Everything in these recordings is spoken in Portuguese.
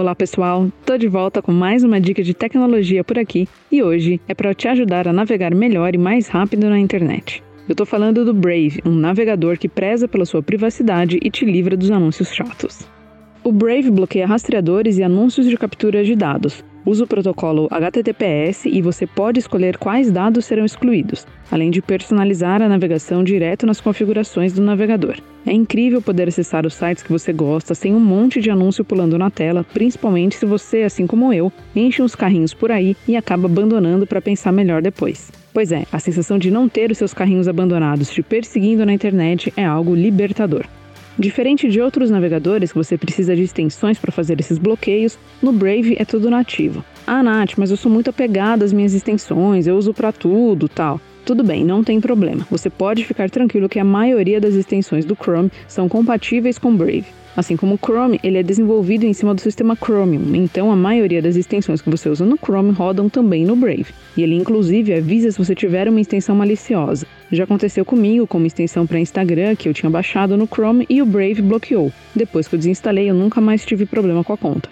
Olá pessoal, tô de volta com mais uma dica de tecnologia por aqui e hoje é para te ajudar a navegar melhor e mais rápido na internet. Eu tô falando do Brave, um navegador que preza pela sua privacidade e te livra dos anúncios chatos. O Brave bloqueia rastreadores e anúncios de captura de dados. Usa o protocolo HTTPS e você pode escolher quais dados serão excluídos, além de personalizar a navegação direto nas configurações do navegador. É incrível poder acessar os sites que você gosta sem um monte de anúncio pulando na tela, principalmente se você, assim como eu, enche uns carrinhos por aí e acaba abandonando para pensar melhor depois. Pois é, a sensação de não ter os seus carrinhos abandonados te perseguindo na internet é algo libertador. Diferente de outros navegadores que você precisa de extensões para fazer esses bloqueios, no Brave é tudo nativo. Ah, Nath, mas eu sou muito apegada às minhas extensões, eu uso para tudo, tal. Tudo bem, não tem problema. Você pode ficar tranquilo que a maioria das extensões do Chrome são compatíveis com Brave. Assim como o Chrome, ele é desenvolvido em cima do sistema Chromium, então a maioria das extensões que você usa no Chrome rodam também no Brave. E ele inclusive avisa se você tiver uma extensão maliciosa. Já aconteceu comigo com uma extensão para Instagram que eu tinha baixado no Chrome e o Brave bloqueou. Depois que eu desinstalei, eu nunca mais tive problema com a conta.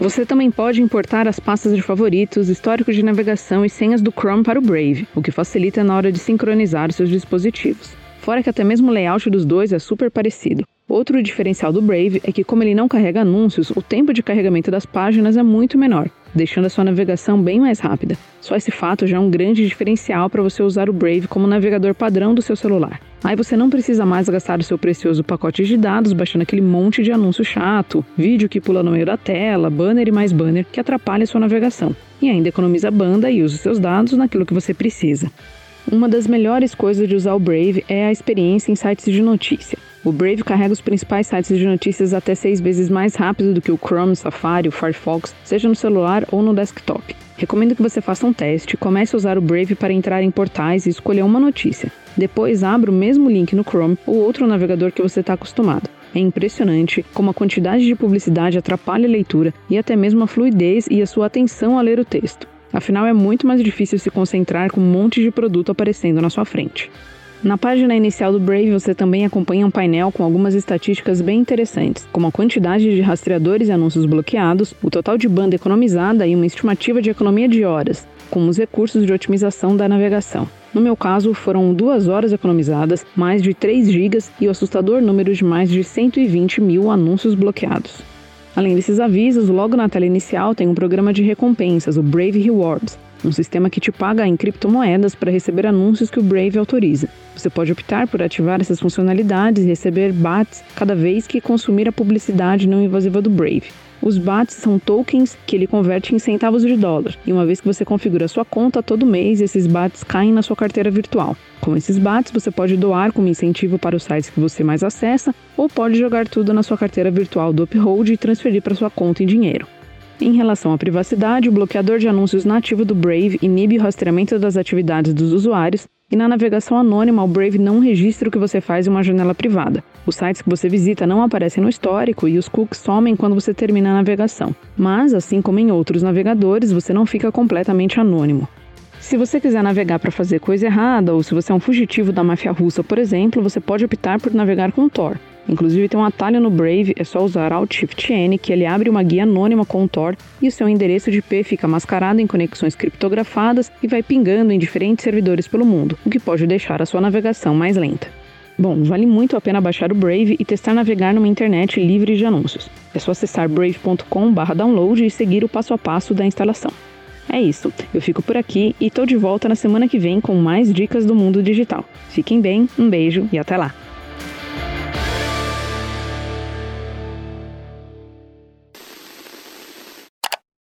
Você também pode importar as pastas de favoritos, histórico de navegação e senhas do Chrome para o Brave, o que facilita na hora de sincronizar seus dispositivos. Fora que até mesmo o layout dos dois é super parecido. Outro diferencial do Brave é que, como ele não carrega anúncios, o tempo de carregamento das páginas é muito menor, deixando a sua navegação bem mais rápida. Só esse fato já é um grande diferencial para você usar o Brave como navegador padrão do seu celular. Aí você não precisa mais gastar o seu precioso pacote de dados baixando aquele monte de anúncio chato, vídeo que pula no meio da tela, banner e mais banner que atrapalha a sua navegação. E ainda economiza banda e usa os seus dados naquilo que você precisa. Uma das melhores coisas de usar o Brave é a experiência em sites de notícia. O Brave carrega os principais sites de notícias até seis vezes mais rápido do que o Chrome, Safari, o Firefox, seja no celular ou no desktop. Recomendo que você faça um teste, comece a usar o Brave para entrar em portais e escolher uma notícia. Depois abra o mesmo link no Chrome ou outro navegador que você está acostumado. É impressionante como a quantidade de publicidade atrapalha a leitura e até mesmo a fluidez e a sua atenção a ler o texto. Afinal, é muito mais difícil se concentrar com um monte de produto aparecendo na sua frente. Na página inicial do Brave, você também acompanha um painel com algumas estatísticas bem interessantes, como a quantidade de rastreadores e anúncios bloqueados, o total de banda economizada e uma estimativa de economia de horas, como os recursos de otimização da navegação. No meu caso, foram duas horas economizadas, mais de 3 gigas e o assustador número de mais de 120 mil anúncios bloqueados. Além desses avisos, logo na tela inicial tem um programa de recompensas, o Brave Rewards, um sistema que te paga em criptomoedas para receber anúncios que o Brave autoriza. Você pode optar por ativar essas funcionalidades e receber BATs cada vez que consumir a publicidade não invasiva do Brave. Os BATs são tokens que ele converte em centavos de dólar, e uma vez que você configura sua conta todo mês, esses BATs caem na sua carteira virtual. Com esses BATs, você pode doar como incentivo para os sites que você mais acessa, ou pode jogar tudo na sua carteira virtual do Uphold e transferir para sua conta em dinheiro. Em relação à privacidade, o bloqueador de anúncios nativo do Brave inibe o rastreamento das atividades dos usuários e na navegação anônima, o Brave não registra o que você faz em uma janela privada. Os sites que você visita não aparecem no histórico e os cookies somem quando você termina a navegação. Mas, assim como em outros navegadores, você não fica completamente anônimo. Se você quiser navegar para fazer coisa errada, ou se você é um fugitivo da máfia russa, por exemplo, você pode optar por navegar com Tor. Inclusive tem um atalho no Brave, é só usar Alt Shift N que ele abre uma guia anônima com o Tor e o seu endereço de IP fica mascarado em conexões criptografadas e vai pingando em diferentes servidores pelo mundo, o que pode deixar a sua navegação mais lenta. Bom, vale muito a pena baixar o Brave e testar navegar numa internet livre de anúncios. É só acessar brave.com/download e seguir o passo a passo da instalação. É isso, eu fico por aqui e tô de volta na semana que vem com mais dicas do mundo digital. Fiquem bem, um beijo e até lá!